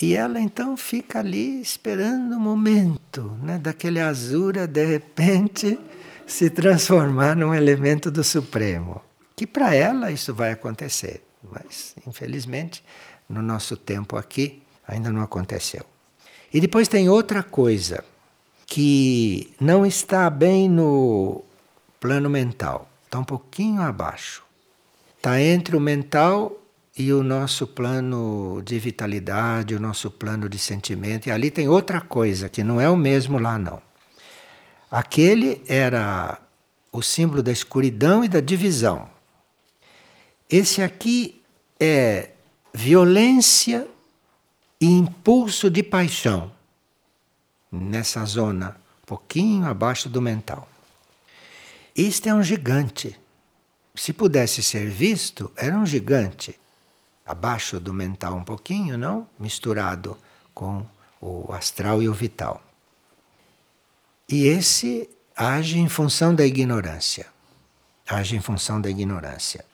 S1: E ela então fica ali esperando o momento né, daquele azura de repente se transformar num elemento do Supremo. Que para ela isso vai acontecer, mas infelizmente no nosso tempo aqui ainda não aconteceu. E depois tem outra coisa que não está bem no plano mental, está um pouquinho abaixo. Está entre o mental e o nosso plano de vitalidade, o nosso plano de sentimento. E ali tem outra coisa que não é o mesmo lá, não. Aquele era o símbolo da escuridão e da divisão. Esse aqui é violência e impulso de paixão nessa zona, um pouquinho abaixo do mental. Este é um gigante. Se pudesse ser visto, era um gigante. Abaixo do mental um pouquinho, não? Misturado com o astral e o vital. E esse age em função da ignorância. Age em função da ignorância.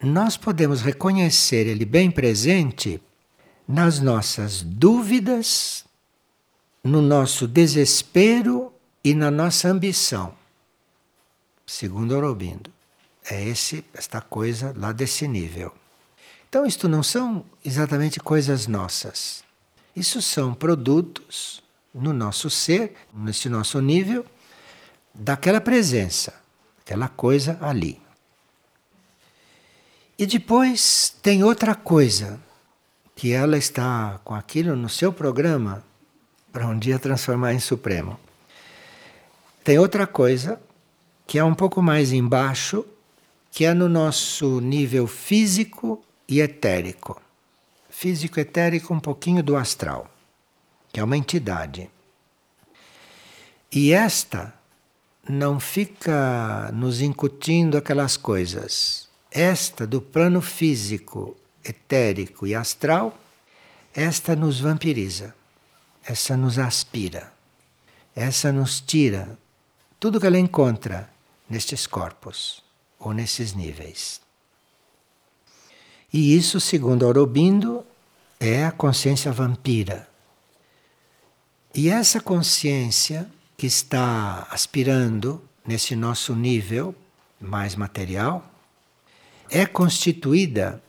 S1: Nós podemos reconhecer ele bem presente nas nossas dúvidas no nosso desespero e na nossa ambição. Segundo Aurobindo. É esse, esta coisa lá desse nível. Então, isto não são exatamente coisas nossas. Isso são produtos no nosso ser, nesse nosso nível, daquela presença, aquela coisa ali. E depois tem outra coisa, que ela está com aquilo no seu programa para um dia transformar em Supremo. Tem outra coisa que é um pouco mais embaixo, que é no nosso nível físico e etérico. Físico etérico, um pouquinho do astral, que é uma entidade. E esta não fica nos incutindo aquelas coisas. Esta do plano físico, etérico e astral, esta nos vampiriza, essa nos aspira, essa nos tira tudo que ela encontra nestes corpos ou nesses níveis. E isso, segundo Aurobindo, é a consciência vampira. E essa consciência que está aspirando nesse nosso nível mais material é constituída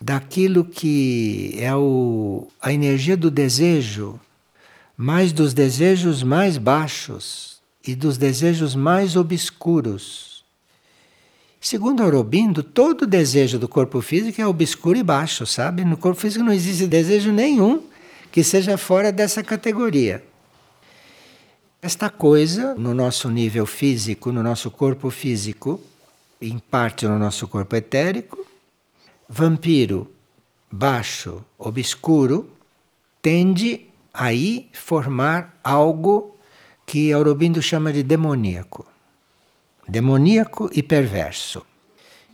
S1: daquilo que é o, a energia do desejo, mais dos desejos mais baixos e dos desejos mais obscuros Segundo Aurobindo, todo desejo do corpo físico é obscuro e baixo, sabe? No corpo físico não existe desejo nenhum que seja fora dessa categoria. Esta coisa, no nosso nível físico, no nosso corpo físico, em parte no nosso corpo etérico, vampiro, baixo, obscuro, tende aí formar algo que Aurobindo chama de demoníaco demoníaco e perverso.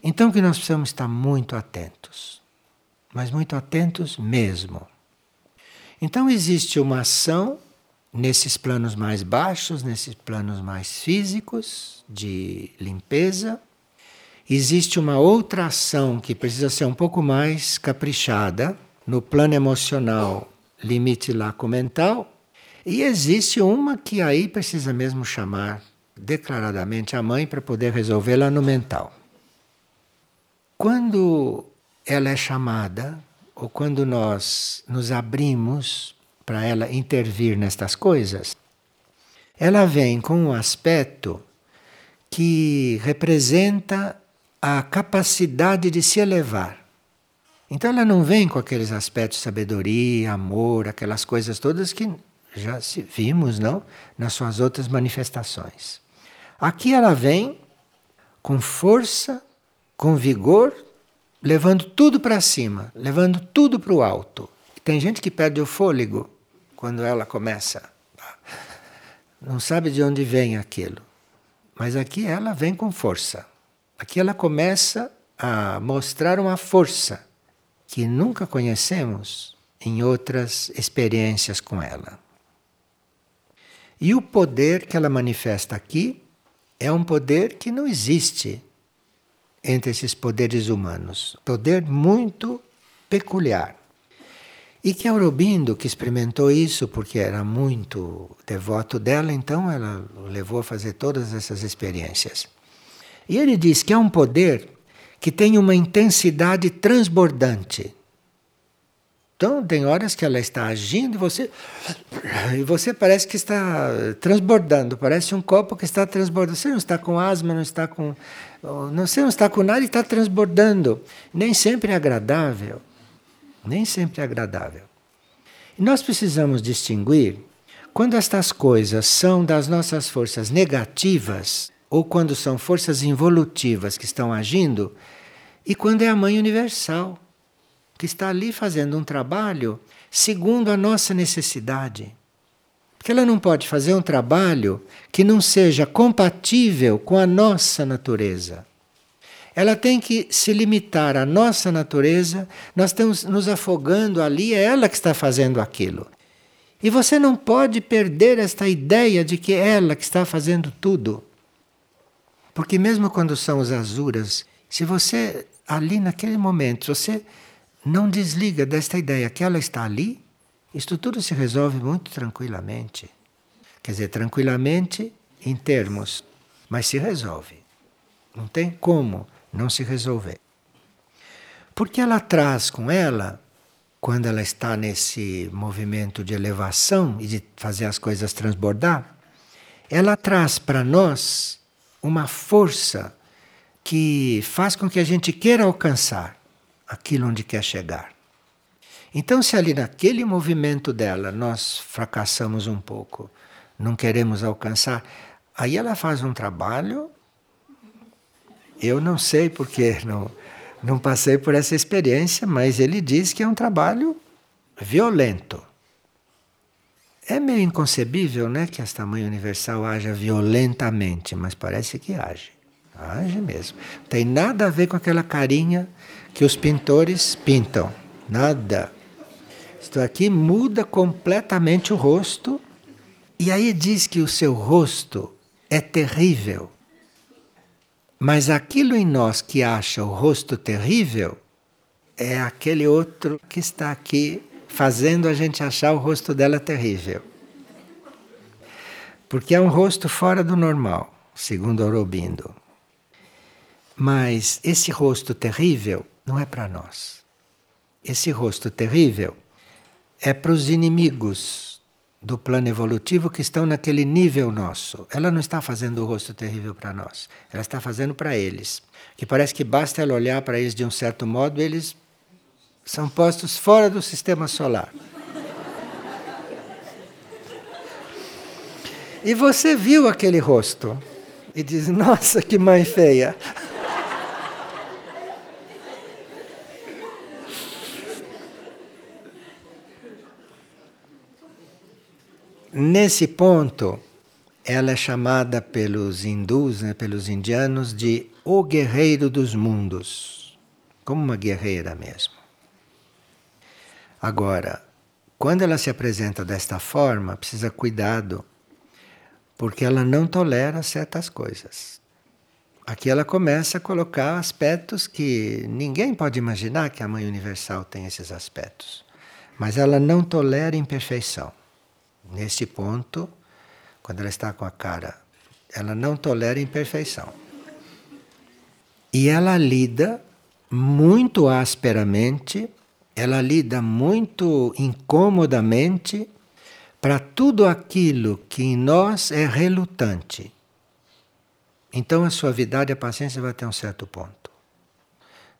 S1: Então que nós precisamos estar muito atentos, mas muito atentos mesmo. Então existe uma ação nesses planos mais baixos, nesses planos mais físicos de limpeza. Existe uma outra ação que precisa ser um pouco mais caprichada no plano emocional, limite lá com mental. E existe uma que aí precisa mesmo chamar declaradamente a mãe para poder resolvê-la no mental. Quando ela é chamada, ou quando nós nos abrimos para ela intervir nestas coisas, ela vem com um aspecto que representa a capacidade de se elevar. Então ela não vem com aqueles aspectos de sabedoria, amor, aquelas coisas todas que já vimos, não, nas suas outras manifestações. Aqui ela vem com força, com vigor, levando tudo para cima, levando tudo para o alto. Tem gente que perde o fôlego quando ela começa. Não sabe de onde vem aquilo. Mas aqui ela vem com força. Aqui ela começa a mostrar uma força que nunca conhecemos em outras experiências com ela. E o poder que ela manifesta aqui é um poder que não existe entre esses poderes humanos. Poder muito peculiar. E que Aurobindo, que experimentou isso porque era muito devoto dela, então ela levou a fazer todas essas experiências. E ele diz que é um poder que tem uma intensidade transbordante. Então, tem horas que ela está agindo e você. E você parece que está transbordando, parece um copo que está transbordando. Você não está com asma, não está com. Não, você não está com nada e está transbordando. Nem sempre é agradável. Nem sempre é agradável. E nós precisamos distinguir quando estas coisas são das nossas forças negativas ou quando são forças involutivas que estão agindo e quando é a mãe universal que está ali fazendo um trabalho segundo a nossa necessidade. Porque ela não pode fazer um trabalho que não seja compatível com a nossa natureza. Ela tem que se limitar à nossa natureza, nós estamos nos afogando ali, é ela que está fazendo aquilo. E você não pode perder esta ideia de que é ela que está fazendo tudo. Porque mesmo quando são os azuras, se você ali naquele momento, você não desliga desta ideia que ela está ali, isto tudo se resolve muito tranquilamente. Quer dizer, tranquilamente em termos, mas se resolve. Não tem como não se resolver. Porque ela traz com ela, quando ela está nesse movimento de elevação e de fazer as coisas transbordar, ela traz para nós uma força que faz com que a gente queira alcançar aquilo onde quer chegar. Então, se ali naquele movimento dela nós fracassamos um pouco, não queremos alcançar, aí ela faz um trabalho. Eu não sei porque não, não passei por essa experiência, mas ele diz que é um trabalho violento. É meio inconcebível, né, que esta mãe universal haja violentamente, mas parece que age. Age mesmo. Tem nada a ver com aquela carinha que os pintores pintam. Nada. Isto aqui muda completamente o rosto. E aí diz que o seu rosto é terrível. Mas aquilo em nós que acha o rosto terrível é aquele outro que está aqui fazendo a gente achar o rosto dela terrível. Porque é um rosto fora do normal, segundo Aurobindo. Mas esse rosto terrível não é para nós. Esse rosto terrível é para os inimigos do plano evolutivo que estão naquele nível nosso. Ela não está fazendo o rosto terrível para nós, ela está fazendo para eles. Que parece que basta ela olhar para eles de um certo modo, eles são postos fora do sistema solar. E você viu aquele rosto e diz: Nossa, que mãe feia. Nesse ponto, ela é chamada pelos hindus, né, pelos indianos, de o guerreiro dos mundos, como uma guerreira mesmo. Agora, quando ela se apresenta desta forma, precisa cuidado, porque ela não tolera certas coisas. Aqui ela começa a colocar aspectos que ninguém pode imaginar que a Mãe Universal tem esses aspectos. Mas ela não tolera imperfeição. Neste ponto, quando ela está com a cara, ela não tolera imperfeição. E ela lida muito asperamente ela lida muito incomodamente para tudo aquilo que em nós é relutante. Então a suavidade e a paciência vai até um certo ponto.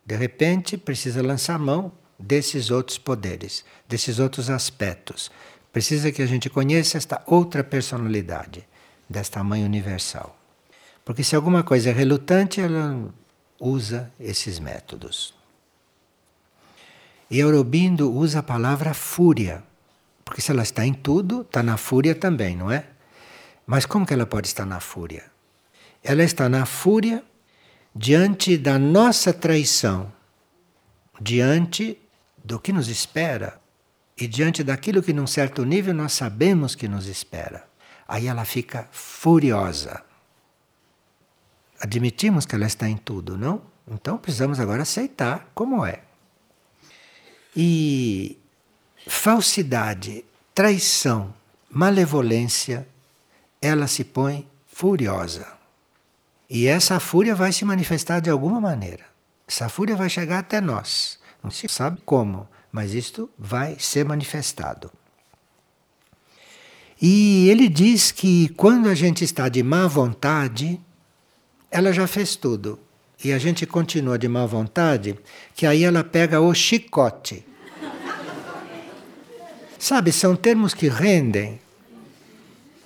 S1: De repente, precisa lançar mão desses outros poderes, desses outros aspectos. Precisa que a gente conheça esta outra personalidade, desta mãe universal. Porque se alguma coisa é relutante, ela usa esses métodos. E Aurobindo usa a palavra fúria, porque se ela está em tudo, está na fúria também, não é? Mas como que ela pode estar na fúria? Ela está na fúria diante da nossa traição, diante do que nos espera e diante daquilo que, num certo nível, nós sabemos que nos espera. Aí ela fica furiosa. Admitimos que ela está em tudo, não? Então precisamos agora aceitar como é. E falsidade, traição, malevolência, ela se põe furiosa. E essa fúria vai se manifestar de alguma maneira. Essa fúria vai chegar até nós. Não se sabe como, mas isto vai ser manifestado. E ele diz que quando a gente está de má vontade, ela já fez tudo e a gente continua de má vontade, que aí ela pega o chicote. Sabe, são termos que rendem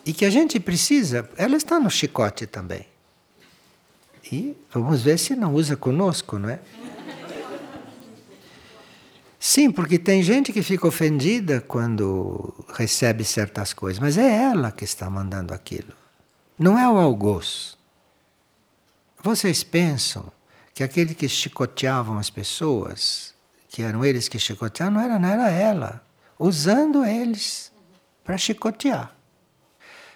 S1: e que a gente precisa. Ela está no chicote também. E vamos ver se não usa conosco, não é? Sim, porque tem gente que fica ofendida quando recebe certas coisas, mas é ela que está mandando aquilo. Não é o algoz. Vocês pensam que aqueles que chicoteavam as pessoas, que eram eles que chicoteavam, não era, não era ela, usando eles para chicotear.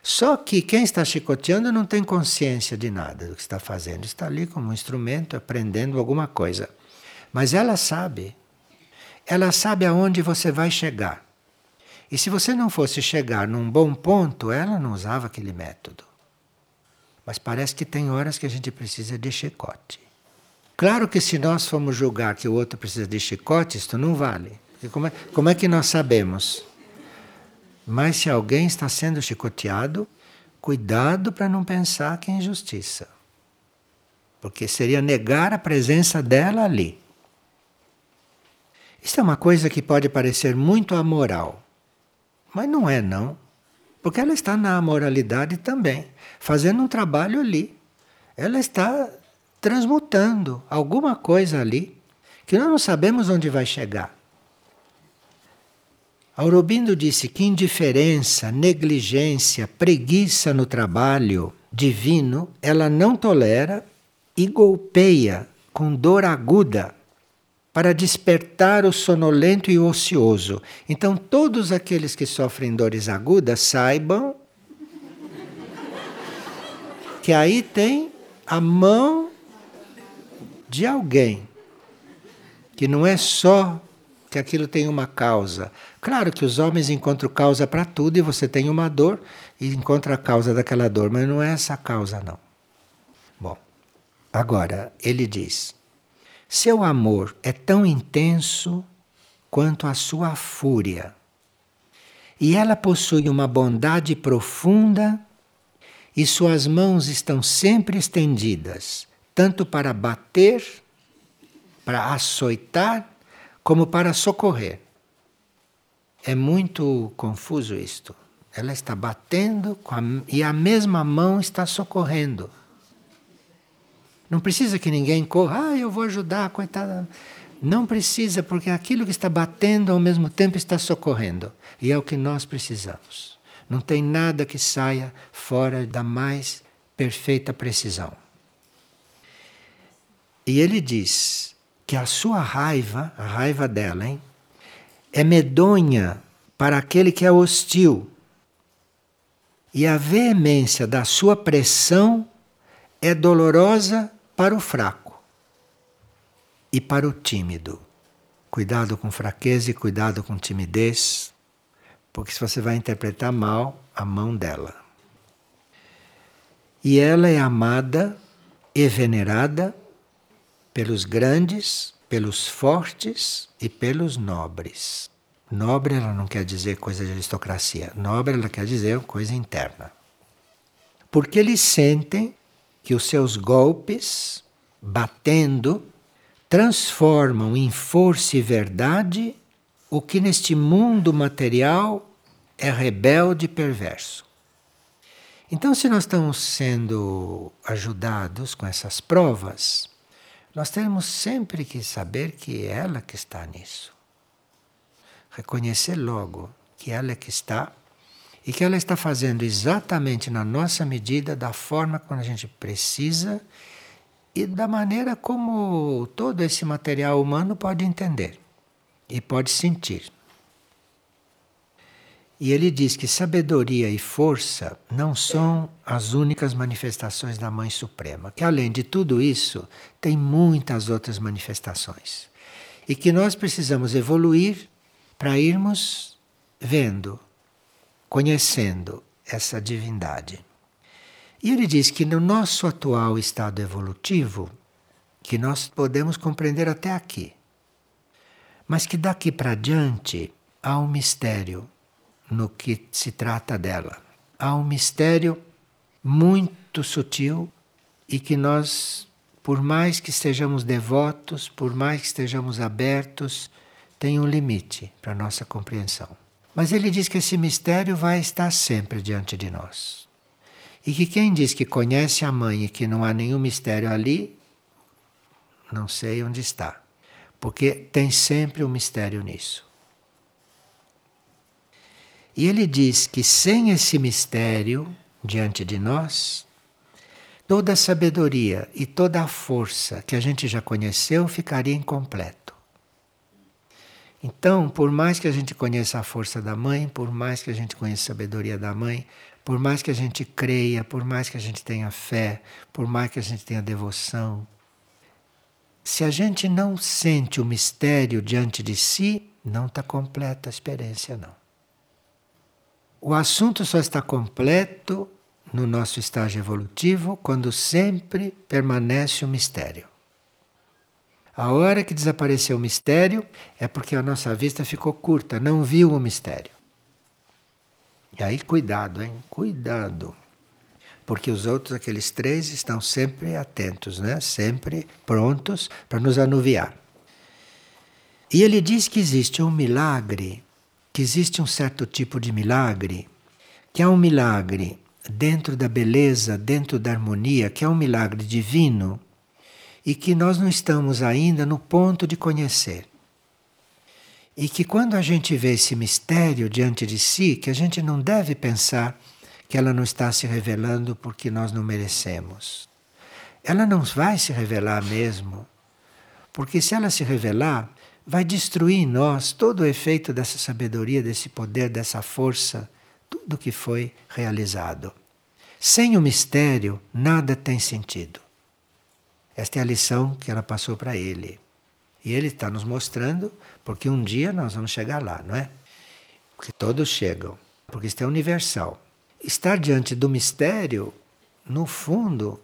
S1: Só que quem está chicoteando não tem consciência de nada do que está fazendo, está ali como um instrumento aprendendo alguma coisa. Mas ela sabe. Ela sabe aonde você vai chegar. E se você não fosse chegar num bom ponto, ela não usava aquele método. Mas parece que tem horas que a gente precisa de chicote. Claro que se nós formos julgar que o outro precisa de chicote, isto não vale. Como é, como é que nós sabemos? Mas se alguém está sendo chicoteado, cuidado para não pensar que é injustiça. Porque seria negar a presença dela ali. Isso é uma coisa que pode parecer muito amoral. Mas não é, não. Porque ela está na moralidade também, fazendo um trabalho ali. Ela está transmutando alguma coisa ali que nós não sabemos onde vai chegar. Aurobindo disse que indiferença, negligência, preguiça no trabalho divino, ela não tolera e golpeia com dor aguda para despertar o sonolento e o ocioso. Então, todos aqueles que sofrem dores agudas saibam que aí tem a mão de alguém, que não é só que aquilo tem uma causa. Claro que os homens encontram causa para tudo e você tem uma dor e encontra a causa daquela dor, mas não é essa a causa, não. Bom, agora ele diz. Seu amor é tão intenso quanto a sua fúria. E ela possui uma bondade profunda e suas mãos estão sempre estendidas, tanto para bater, para açoitar, como para socorrer. É muito confuso isto. Ela está batendo a, e a mesma mão está socorrendo. Não precisa que ninguém corra, ah, eu vou ajudar, coitada. Não precisa, porque aquilo que está batendo ao mesmo tempo está socorrendo. E é o que nós precisamos. Não tem nada que saia fora da mais perfeita precisão. E ele diz que a sua raiva, a raiva dela, hein, é medonha para aquele que é hostil. E a veemência da sua pressão é dolorosa para o fraco e para o tímido. Cuidado com fraqueza e cuidado com timidez, porque se você vai interpretar mal a mão dela. E ela é amada e venerada pelos grandes, pelos fortes e pelos nobres. Nobre ela não quer dizer coisa de aristocracia. Nobre ela quer dizer coisa interna. Porque eles sentem que os seus golpes, batendo, transformam em força e verdade o que neste mundo material é rebelde e perverso. Então, se nós estamos sendo ajudados com essas provas, nós temos sempre que saber que é ela que está nisso. Reconhecer logo que ela é que está e que ela está fazendo exatamente na nossa medida, da forma como a gente precisa e da maneira como todo esse material humano pode entender e pode sentir. E ele diz que sabedoria e força não são as únicas manifestações da Mãe Suprema, que além de tudo isso, tem muitas outras manifestações. E que nós precisamos evoluir para irmos vendo conhecendo essa divindade. E ele diz que no nosso atual estado evolutivo, que nós podemos compreender até aqui, mas que daqui para diante há um mistério no que se trata dela. Há um mistério muito sutil e que nós, por mais que estejamos devotos, por mais que estejamos abertos, tem um limite para nossa compreensão. Mas ele diz que esse mistério vai estar sempre diante de nós. E que quem diz que conhece a mãe e que não há nenhum mistério ali, não sei onde está. Porque tem sempre um mistério nisso. E ele diz que sem esse mistério diante de nós, toda a sabedoria e toda a força que a gente já conheceu ficaria incompleta. Então, por mais que a gente conheça a força da mãe, por mais que a gente conheça a sabedoria da mãe, por mais que a gente creia, por mais que a gente tenha fé, por mais que a gente tenha devoção, se a gente não sente o mistério diante de si, não está completa a experiência, não. O assunto só está completo no nosso estágio evolutivo quando sempre permanece o mistério. A hora que desapareceu o mistério é porque a nossa vista ficou curta, não viu o mistério. E aí, cuidado, hein? Cuidado. Porque os outros, aqueles três, estão sempre atentos, né? sempre prontos para nos anuviar. E ele diz que existe um milagre, que existe um certo tipo de milagre, que é um milagre dentro da beleza, dentro da harmonia, que é um milagre divino e que nós não estamos ainda no ponto de conhecer. E que quando a gente vê esse mistério diante de si, que a gente não deve pensar que ela não está se revelando porque nós não merecemos. Ela não vai se revelar mesmo, porque se ela se revelar, vai destruir em nós todo o efeito dessa sabedoria, desse poder, dessa força, tudo que foi realizado. Sem o mistério, nada tem sentido. Esta é a lição que ela passou para ele. E ele está nos mostrando, porque um dia nós vamos chegar lá, não é? Porque todos chegam, porque isto é universal. Estar diante do mistério, no fundo,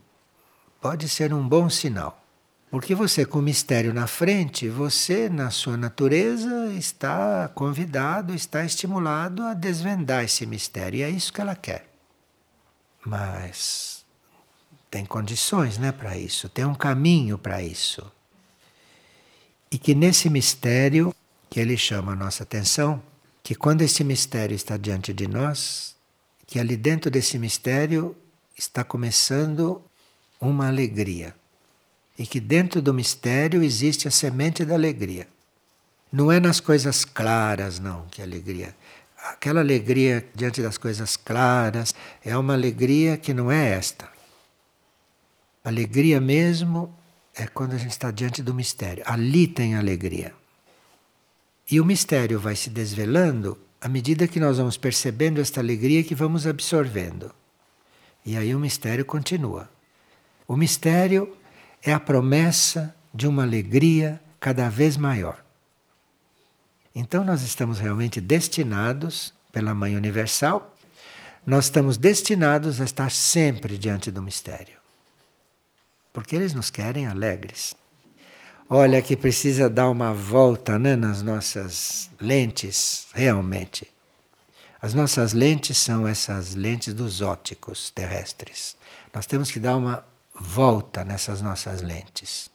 S1: pode ser um bom sinal. Porque você, com o mistério na frente, você, na sua natureza, está convidado, está estimulado a desvendar esse mistério. E é isso que ela quer. Mas tem condições né, para isso, tem um caminho para isso. E que nesse mistério, que ele chama a nossa atenção, que quando esse mistério está diante de nós, que ali dentro desse mistério está começando uma alegria. E que dentro do mistério existe a semente da alegria. Não é nas coisas claras, não, que alegria aquela alegria diante das coisas claras é uma alegria que não é esta. Alegria mesmo é quando a gente está diante do mistério. Ali tem alegria. E o mistério vai se desvelando à medida que nós vamos percebendo esta alegria que vamos absorvendo. E aí o mistério continua. O mistério é a promessa de uma alegria cada vez maior. Então nós estamos realmente destinados, pela Mãe Universal, nós estamos destinados a estar sempre diante do mistério. Porque eles nos querem alegres. Olha que precisa dar uma volta né, nas nossas lentes, realmente. As nossas lentes são essas lentes dos ópticos terrestres. Nós temos que dar uma volta nessas nossas lentes.